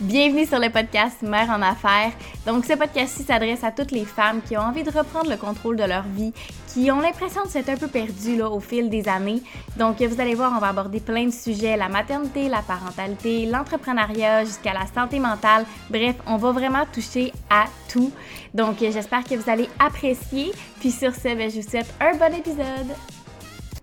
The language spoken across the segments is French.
Bienvenue sur le podcast Mère en affaires. Donc, ce podcast-ci s'adresse à toutes les femmes qui ont envie de reprendre le contrôle de leur vie, qui ont l'impression de s'être un peu perdues là, au fil des années. Donc, vous allez voir, on va aborder plein de sujets la maternité, la parentalité, l'entrepreneuriat, jusqu'à la santé mentale. Bref, on va vraiment toucher à tout. Donc, j'espère que vous allez apprécier. Puis, sur ce, ben, je vous souhaite un bon épisode.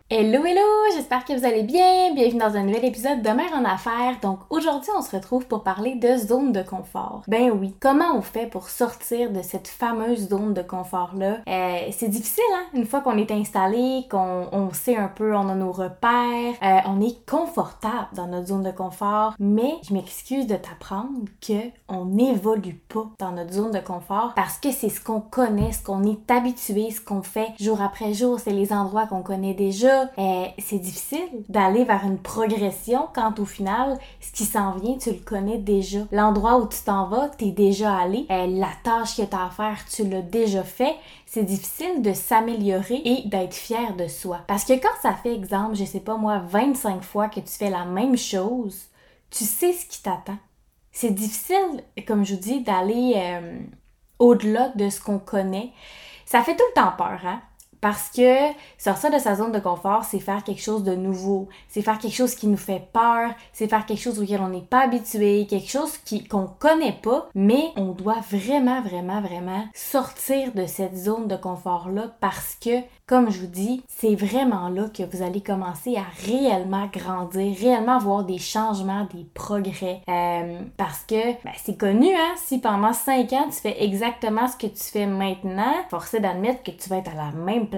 Hello, hello! J'espère que vous allez bien. Bienvenue dans un nouvel épisode de Mère en Affaires. Donc aujourd'hui, on se retrouve pour parler de zone de confort. Ben oui, comment on fait pour sortir de cette fameuse zone de confort-là? Euh, c'est difficile, hein? Une fois qu'on est installé, qu'on sait un peu, on a nos repères, euh, on est confortable dans notre zone de confort. Mais je m'excuse de t'apprendre que on n'évolue pas dans notre zone de confort parce que c'est ce qu'on connaît, ce qu'on est habitué, ce qu'on fait jour après jour. C'est les endroits qu'on connaît déjà euh, c'est difficile d'aller vers une progression quand au final, ce qui s'en vient, tu le connais déjà. L'endroit où tu t'en vas, t'es déjà allé. Euh, la tâche que t'as à faire, tu l'as déjà fait. C'est difficile de s'améliorer et d'être fier de soi. Parce que quand ça fait exemple, je sais pas moi, 25 fois que tu fais la même chose, tu sais ce qui t'attend. C'est difficile, comme je vous dis, d'aller euh, au-delà de ce qu'on connaît. Ça fait tout le temps peur, hein? Parce que sortir de sa zone de confort, c'est faire quelque chose de nouveau, c'est faire quelque chose qui nous fait peur, c'est faire quelque chose auquel on n'est pas habitué, quelque chose qu'on connaît pas, mais on doit vraiment vraiment vraiment sortir de cette zone de confort là parce que comme je vous dis, c'est vraiment là que vous allez commencer à réellement grandir, réellement voir des changements, des progrès. Euh, parce que ben, c'est connu, hein? Si pendant 5 ans, tu fais exactement ce que tu fais maintenant, forcé d'admettre que tu vas être à la même place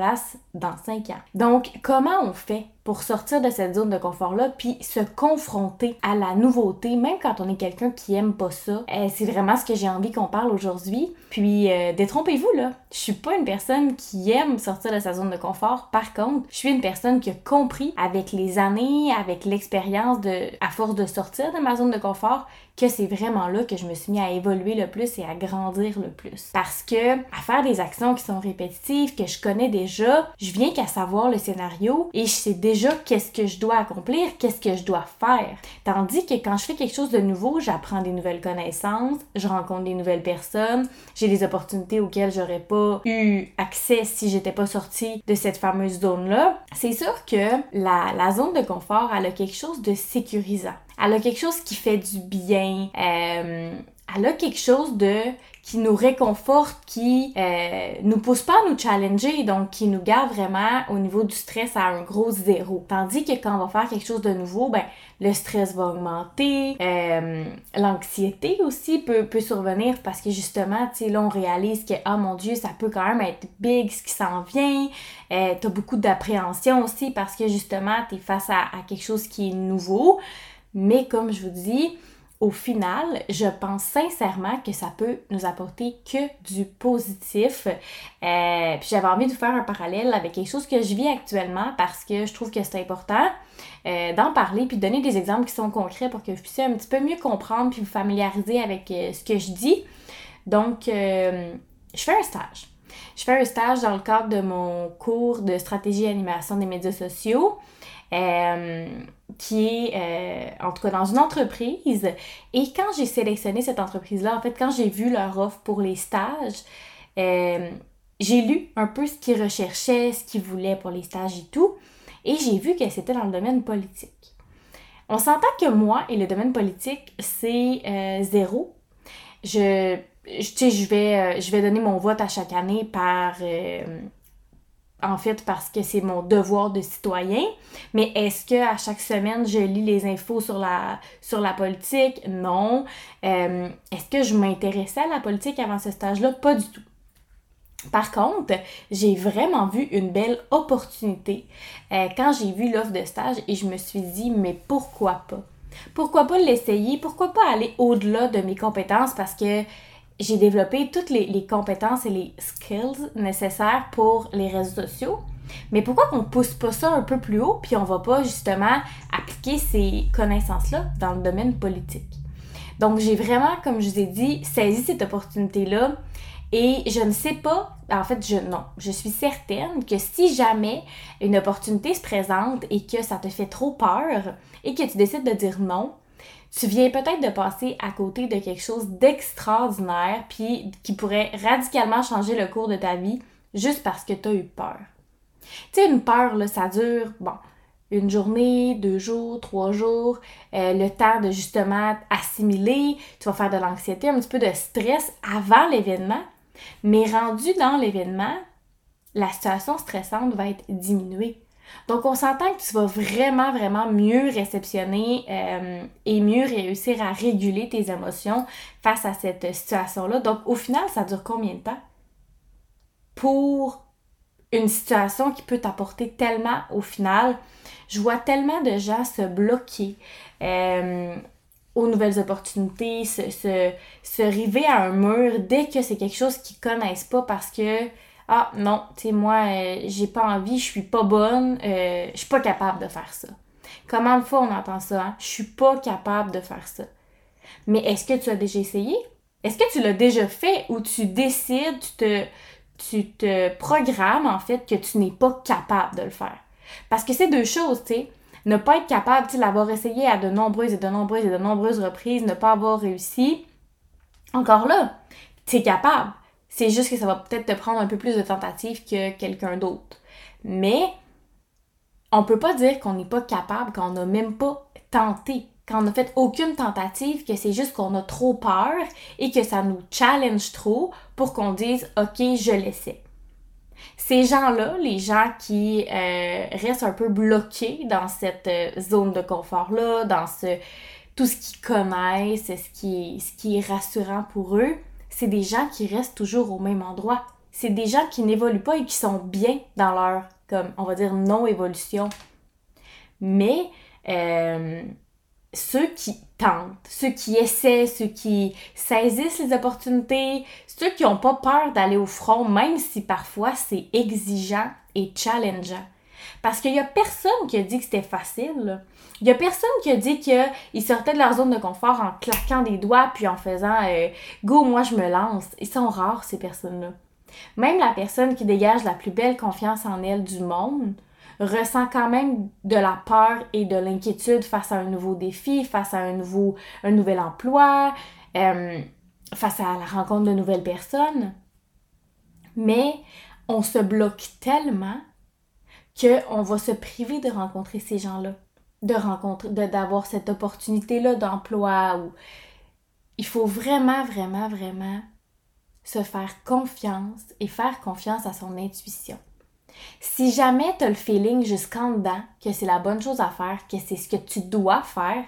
dans 5 ans. Donc, comment on fait pour sortir de cette zone de confort-là, puis se confronter à la nouveauté, même quand on est quelqu'un qui aime pas ça. Euh, c'est vraiment ce que j'ai envie qu'on parle aujourd'hui. Puis, euh, détrompez-vous, là. Je suis pas une personne qui aime sortir de sa zone de confort. Par contre, je suis une personne qui a compris avec les années, avec l'expérience de, à force de sortir de ma zone de confort, que c'est vraiment là que je me suis mis à évoluer le plus et à grandir le plus. Parce que à faire des actions qui sont répétitives, que je connais déjà, je viens qu'à savoir le scénario et je sais déjà qu'est-ce que je dois accomplir, qu'est-ce que je dois faire? Tandis que quand je fais quelque chose de nouveau, j'apprends des nouvelles connaissances, je rencontre des nouvelles personnes, j'ai des opportunités auxquelles j'aurais pas eu accès si j'étais pas sortie de cette fameuse zone-là. C'est sûr que la, zone de confort, elle a quelque chose de sécurisant elle a quelque chose qui fait du bien. Euh, elle a quelque chose de qui nous réconforte, qui euh, nous pousse pas à nous challenger, donc qui nous garde vraiment au niveau du stress à un gros zéro. Tandis que quand on va faire quelque chose de nouveau, ben le stress va augmenter, euh, l'anxiété aussi peut, peut survenir parce que justement, tu sais, là on réalise que ah mon dieu, ça peut quand même être big ce qui s'en vient. Euh, T'as beaucoup d'appréhension aussi parce que justement t'es face à quelque chose qui est nouveau. Mais comme je vous dis, au final, je pense sincèrement que ça peut nous apporter que du positif. Euh, puis j'avais envie de faire un parallèle avec quelque chose que je vis actuellement parce que je trouve que c'est important euh, d'en parler puis de donner des exemples qui sont concrets pour que vous puissiez un petit peu mieux comprendre puis vous familiariser avec euh, ce que je dis. Donc, je fais un stage. Je fais un stage dans le cadre de mon cours de stratégie et animation des médias sociaux. Euh, qui est euh, en tout cas dans une entreprise. Et quand j'ai sélectionné cette entreprise-là, en fait, quand j'ai vu leur offre pour les stages, euh, j'ai lu un peu ce qu'ils recherchaient, ce qu'ils voulaient pour les stages et tout, et j'ai vu que c'était dans le domaine politique. On s'entend que moi et le domaine politique, c'est zéro. Je, je, je, vais, je vais donner mon vote à chaque année par en fait parce que c'est mon devoir de citoyen. Mais est-ce que à chaque semaine je lis les infos sur la politique? Non. Euh, est-ce que je m'intéressais à la politique avant ce stage-là? Pas du tout. Par contre, j'ai vraiment vu une belle opportunité euh, quand j'ai vu l'offre de stage et je me suis dit mais pourquoi pas? Pourquoi pas l'essayer? Pourquoi pas aller au-delà de mes compétences? Parce que j'ai développé toutes les, compétences et les skills nécessaires pour les réseaux sociaux. Mais pourquoi qu'on pousse pas ça un peu plus haut puis on va pas justement appliquer ces connaissances-là dans le domaine politique? Donc j'ai vraiment, comme je vous ai dit, saisi cette opportunité-là et je ne sais pas, en fait, je non, je suis certaine que si jamais une opportunité se présente et que ça te fait trop peur et que tu décides de dire non, tu viens peut-être de passer à côté de quelque chose d'extraordinaire, puis qui pourrait radicalement changer le cours de ta vie juste parce que tu as eu peur. Tu sais, une peur, là, ça dure, bon, une journée, deux jours, trois jours, euh, le temps de justement assimiler, tu vas faire de l'anxiété, un petit peu de stress avant l'événement, mais rendu dans l'événement, la situation stressante va être diminuée. Donc, on s'entend que tu vas vraiment, vraiment mieux réceptionner euh, et mieux réussir à réguler tes émotions face à cette situation-là. Donc, au final, ça dure combien de temps? Pour une situation qui peut t'apporter tellement au final. Je vois tellement de gens se bloquer euh, aux nouvelles opportunités, se, se, river à un mur dès que c'est quelque chose qu'ils connaissent pas parce que ah non, tu sais, moi, euh, j'ai pas envie, je suis pas bonne, euh, je suis pas capable de faire ça. Comment de fois on entend ça, hein? Je suis pas capable de faire ça. Mais est-ce que tu as déjà essayé? Est-ce que tu l'as déjà fait ou tu décides, tu te, tu te programmes en fait que tu n'es pas capable de le faire? Parce que c'est deux choses, tu sais. Ne pas être capable, tu sais, l'avoir essayé à de nombreuses et de nombreuses et de nombreuses reprises, ne pas avoir réussi. Encore là, tu es capable. C'est juste que ça va peut-être te prendre un peu plus de tentatives que quelqu'un d'autre. Mais on peut pas dire qu'on n'est pas capable quand on n'a même pas tenté, quand on n'a fait aucune tentative, que c'est juste qu'on a trop peur et que ça nous challenge trop pour qu'on dise OK, je l'essaie. Ces gens-là, les gens qui euh, restent un peu bloqués dans cette euh, zone de confort-là, dans ce, tout ce qu'ils connaissent, ce qui, ce qui est rassurant pour eux, c'est des gens qui restent toujours au même endroit. C'est des gens qui n'évoluent pas et qui sont bien dans leur, comme on va dire, non-évolution. Mais euh, ceux qui tentent, ceux qui essaient, ceux qui saisissent les opportunités, ceux qui n'ont pas peur d'aller au front, même si parfois c'est exigeant et challengeant. Parce qu'il n'y a personne qui a dit que c'était facile. Il n'y a personne qui a dit qu'ils sortaient de leur zone de confort en claquant des doigts puis en faisant euh, Go, moi je me lance. Ils sont rares, ces personnes-là. Même la personne qui dégage la plus belle confiance en elle du monde ressent quand même de la peur et de l'inquiétude face à un nouveau défi, face à un, nouveau, un nouvel emploi, euh, face à la rencontre de nouvelles personnes. Mais on se bloque tellement qu'on va se priver de rencontrer ces gens-là, de rencontrer, d'avoir cette opportunité-là d'emploi ou il faut vraiment, vraiment, vraiment se faire confiance et faire confiance à son intuition. Si jamais tu as le feeling jusqu'en dedans que c'est la bonne chose à faire, que c'est ce que tu dois faire,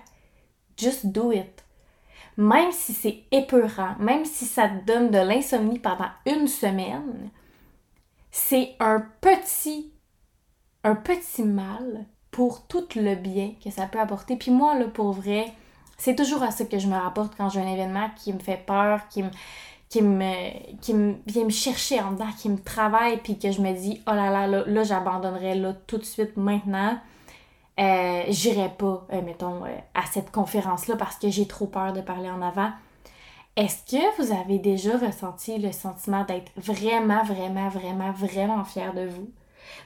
just do it. Même si c'est épeurant, même si ça te donne de l'insomnie pendant une semaine, c'est un petit un petit mal pour tout le bien que ça peut apporter. Puis moi, là, pour vrai, c'est toujours à ça que je me rapporte quand j'ai un événement qui me fait peur, qui me, qui me, qui me vient me chercher en dedans, qui me travaille, puis que je me dis, oh là là, là, là j'abandonnerai là tout de suite maintenant. Euh, J'irai pas, euh, mettons, euh, à cette conférence-là parce que j'ai trop peur de parler en avant. Est-ce que vous avez déjà ressenti le sentiment d'être vraiment, vraiment, vraiment, vraiment fier de vous?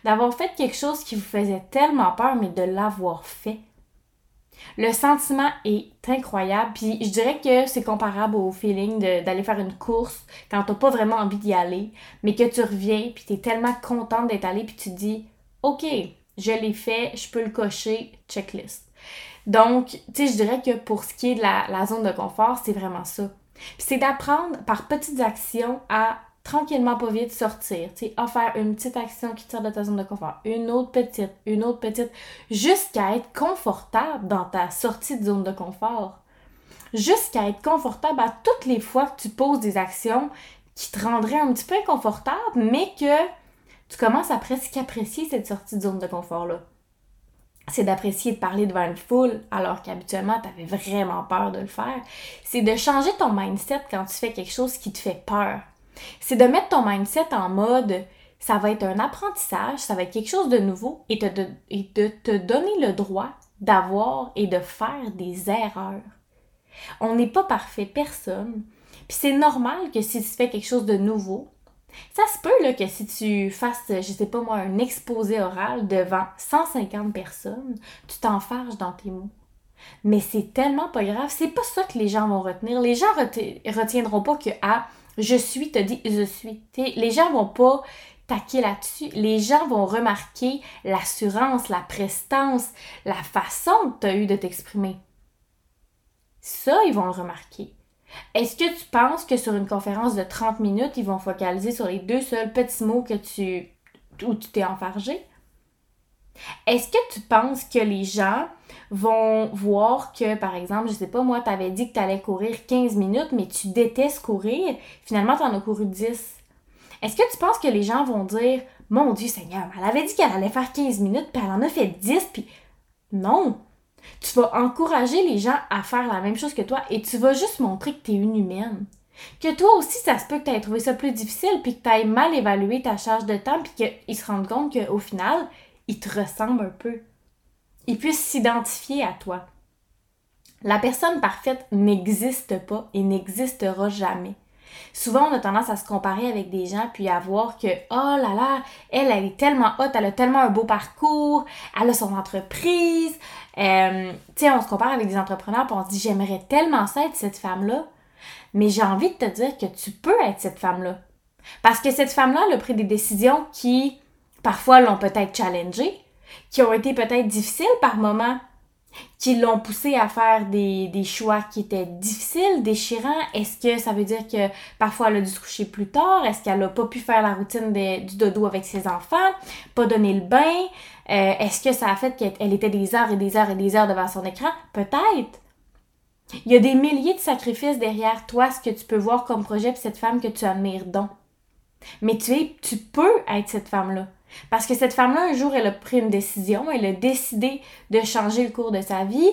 D'avoir fait quelque chose qui vous faisait tellement peur, mais de l'avoir fait. Le sentiment est incroyable, puis je dirais que c'est comparable au feeling d'aller faire une course quand t'as pas vraiment envie d'y aller, mais que tu reviens, puis t'es tellement contente d'être allée, puis tu te dis, ok, je l'ai fait, je peux le cocher, checklist. Donc, tu sais, je dirais que pour ce qui est de la, la zone de confort, c'est vraiment ça. c'est d'apprendre par petites actions à tranquillement, pas vite, sortir. Tu sais, faire une petite action qui tire de ta zone de confort, une autre petite, une autre petite, jusqu'à être confortable dans ta sortie de zone de confort. Jusqu'à être confortable à toutes les fois que tu poses des actions qui te rendraient un petit peu inconfortable, mais que tu commences à presque apprécier cette sortie de zone de confort-là. C'est d'apprécier de parler devant une foule alors qu'habituellement tu avais vraiment peur de le faire. C'est de changer ton mindset quand tu fais quelque chose qui te fait peur c'est de mettre ton mindset en mode ça va être un apprentissage, ça va être quelque chose de nouveau et, de, te donner le droit d'avoir et de faire des erreurs. On n'est pas parfait, personne. Puis c'est normal que si tu fais quelque chose de nouveau, ça se peut là, que si tu fasses, je sais pas moi, un exposé oral devant 150 personnes, tu t'enfarges dans tes mots. Mais c'est tellement pas grave. C'est pas ça que les gens vont retenir. Les gens retiendront pas que ah, je suis te dit je suis. les gens vont pas taquer là-dessus. Les gens vont remarquer l'assurance, la prestance, la façon que tu as eu de t'exprimer. Ça, ils vont le remarquer. Est-ce que tu penses que sur une conférence de 30 minutes, ils vont focaliser sur les deux seuls petits mots que tu où tu t'es enfargé? Est-ce que tu penses que les gens vont voir que, par exemple, je sais pas, moi, tu avais dit que tu allais courir 15 minutes, mais tu détestes courir, finalement, tu en as couru 10. Est-ce que tu penses que les gens vont dire, mon Dieu Seigneur, elle avait dit qu'elle allait faire 15 minutes, puis elle en a fait 10, puis non! Tu vas encourager les gens à faire la même chose que toi et tu vas juste montrer que tu es une humaine. Que toi aussi, ça se peut que tu aies trouvé ça plus difficile, puis que tu aies mal évalué ta charge de temps, puis qu'ils se rendent compte qu'au final, ils te ressemblent un peu. Ils puissent s'identifier à toi. La personne parfaite n'existe pas et n'existera jamais. Souvent, on a tendance à se comparer avec des gens puis à voir que, oh là là, elle, elle est tellement haute, elle a tellement un beau parcours, elle a son entreprise. Euh, tu sais, on se compare avec des entrepreneurs puis on se dit, j'aimerais tellement ça être cette femme-là. Mais j'ai envie de te dire que tu peux être cette femme-là. Parce que cette femme-là, elle a pris des décisions qui, parfois, l'ont peut-être challengée, qui ont été peut-être difficiles par moments, qui l'ont poussée à faire des, choix qui étaient difficiles, déchirants. Est-ce que ça veut dire que parfois elle a dû se coucher plus tard? Est-ce qu'elle n'a pas pu faire la routine du dodo avec ses enfants? Pas donner le bain? Euh, est-ce que ça a fait qu'elle était des heures et des heures et des heures devant son écran? Peut-être. Il y a des milliers de sacrifices derrière toi, ce que tu peux voir comme projet pour cette femme que tu admires donc. Mais tu es, tu peux être cette femme-là. Parce que cette femme-là, un jour, elle a pris une décision, elle a décidé de changer le cours de sa vie.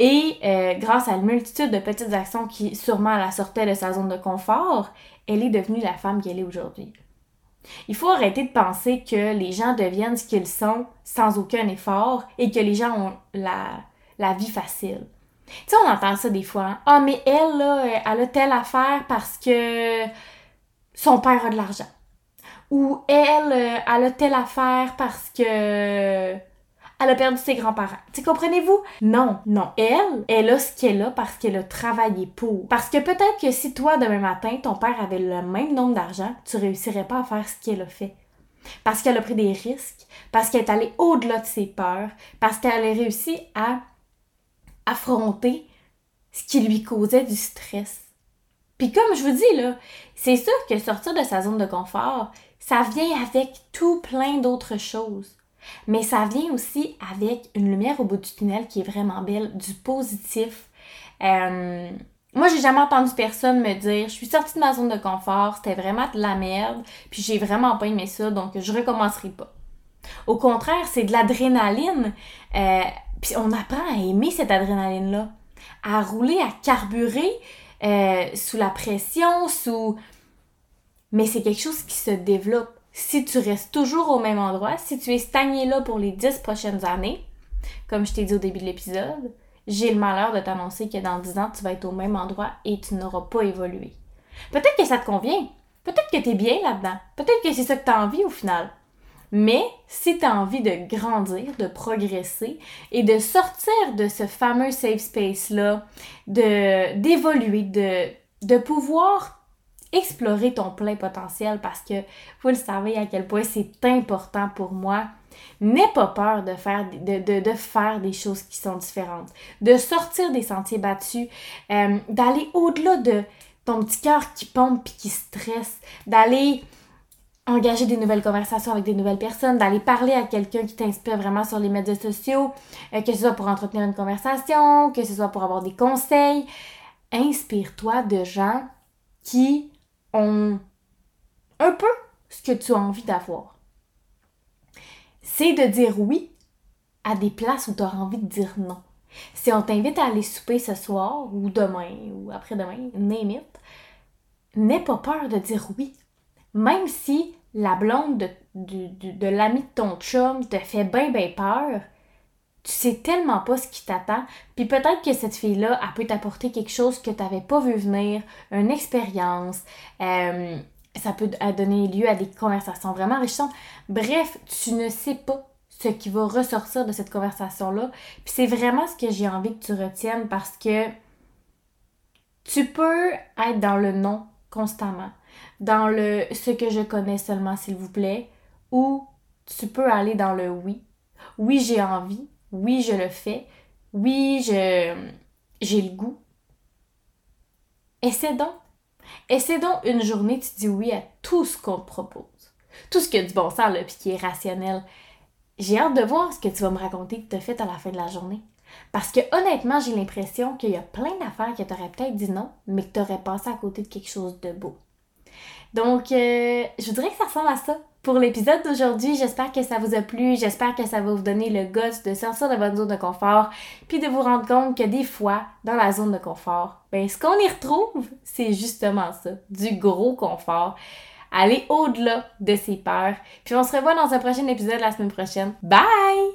Et euh, grâce à une multitude de petites actions qui sûrement la sortaient de sa zone de confort, elle est devenue la femme qu'elle est aujourd'hui. Il faut arrêter de penser que les gens deviennent ce qu'ils sont sans aucun effort et que les gens ont la, la vie facile. Tu sais, on entend ça des fois. Hein. Ah, mais elle, là, elle a telle affaire parce que son père a de l'argent. Ou elle, euh, elle a telle affaire parce que elle a perdu ses grands-parents. Tu comprenez-vous? Non, non. Elle, elle a ce qu'elle a parce qu'elle a travaillé pour. Parce que peut-être que si toi, demain matin, ton père avait le même nombre d'argent, tu réussirais pas à faire ce qu'elle a fait. Parce qu'elle a pris des risques, parce qu'elle est allée au-delà de ses peurs, parce qu'elle a réussi à affronter ce qui lui causait du stress. Puis comme je vous dis là, c'est sûr que sortir de sa zone de confort, ça vient avec tout plein d'autres choses. Mais ça vient aussi avec une lumière au bout du tunnel qui est vraiment belle, du positif. Euh, moi, j'ai jamais entendu personne me dire je suis sortie de ma zone de confort, c'était vraiment de la merde, puis j'ai vraiment pas aimé ça, donc je recommencerai pas. Au contraire, c'est de l'adrénaline. Euh, puis on apprend à aimer cette adrénaline-là, à rouler, à carburer euh, sous la pression, sous mais c'est quelque chose qui se développe. Si tu restes toujours au même endroit, si tu es stagné là pour les dix prochaines années, comme je t'ai dit au début de l'épisode, j'ai le malheur de t'annoncer que dans dix ans, tu vas être au même endroit et tu n'auras pas évolué. Peut-être que ça te convient. Peut-être que tu es bien là-dedans. Peut-être que c'est ça que tu as envie au final. Mais si tu as envie de grandir, de progresser et de sortir de ce fameux safe space-là, d'évoluer, de, de pouvoir explorer ton plein potentiel parce que vous le savez à quel point c'est important pour moi. N'aie pas peur de faire, de, faire des choses qui sont différentes, de sortir des sentiers battus, euh, d'aller au-delà de ton petit cœur qui pompe et qui stresse, d'aller engager des nouvelles conversations avec des nouvelles personnes, d'aller parler à quelqu'un qui t'inspire vraiment sur les médias sociaux, euh, que ce soit pour entretenir une conversation, que ce soit pour avoir des conseils. Inspire-toi de gens qui un peu ce que tu as envie d'avoir. C'est de dire oui à des places où tu as envie de dire non. Si on t'invite à aller souper ce soir ou demain ou après-demain, name n'aie pas peur de dire oui. Même si la blonde de, de, de l'ami de ton chum te fait bien, bien peur, tu sais tellement pas ce qui t'attend. Puis peut-être que cette fille-là, elle peut t'apporter quelque chose que tu n'avais pas vu venir, une expérience. ça peut donner lieu à des conversations vraiment enrichissantes. Bref, tu ne sais pas ce qui va ressortir de cette conversation-là. Puis c'est vraiment ce que j'ai envie que tu retiennes parce que tu peux être dans le non constamment, dans le ce que je connais seulement, s'il vous plaît, ou tu peux aller dans le oui. Oui, j'ai envie. Oui, je le fais. Oui, je j'ai le goût. Essaie donc. Essaie donc une journée, tu dis oui à tout ce qu'on te propose. Tout ce qui a du bon sens, là, puis qui est rationnel. J'ai hâte de voir ce que tu vas me raconter que tu as fait à la fin de la journée. Parce que honnêtement, j'ai l'impression qu'il y a plein d'affaires que tu aurais peut-être dit non, mais que tu aurais passé à côté de quelque chose de beau. Donc, euh, je voudrais que ça ressemble à ça. Pour l'épisode d'aujourd'hui, j'espère que ça vous a plu, j'espère que ça va vous donner le goût de sortir de votre zone de confort, puis de vous rendre compte que des fois, dans la zone de confort, ben ce qu'on y retrouve, c'est justement ça, du gros confort. Aller au-delà de ses peurs. Puis on se revoit dans un prochain épisode la semaine prochaine. Bye!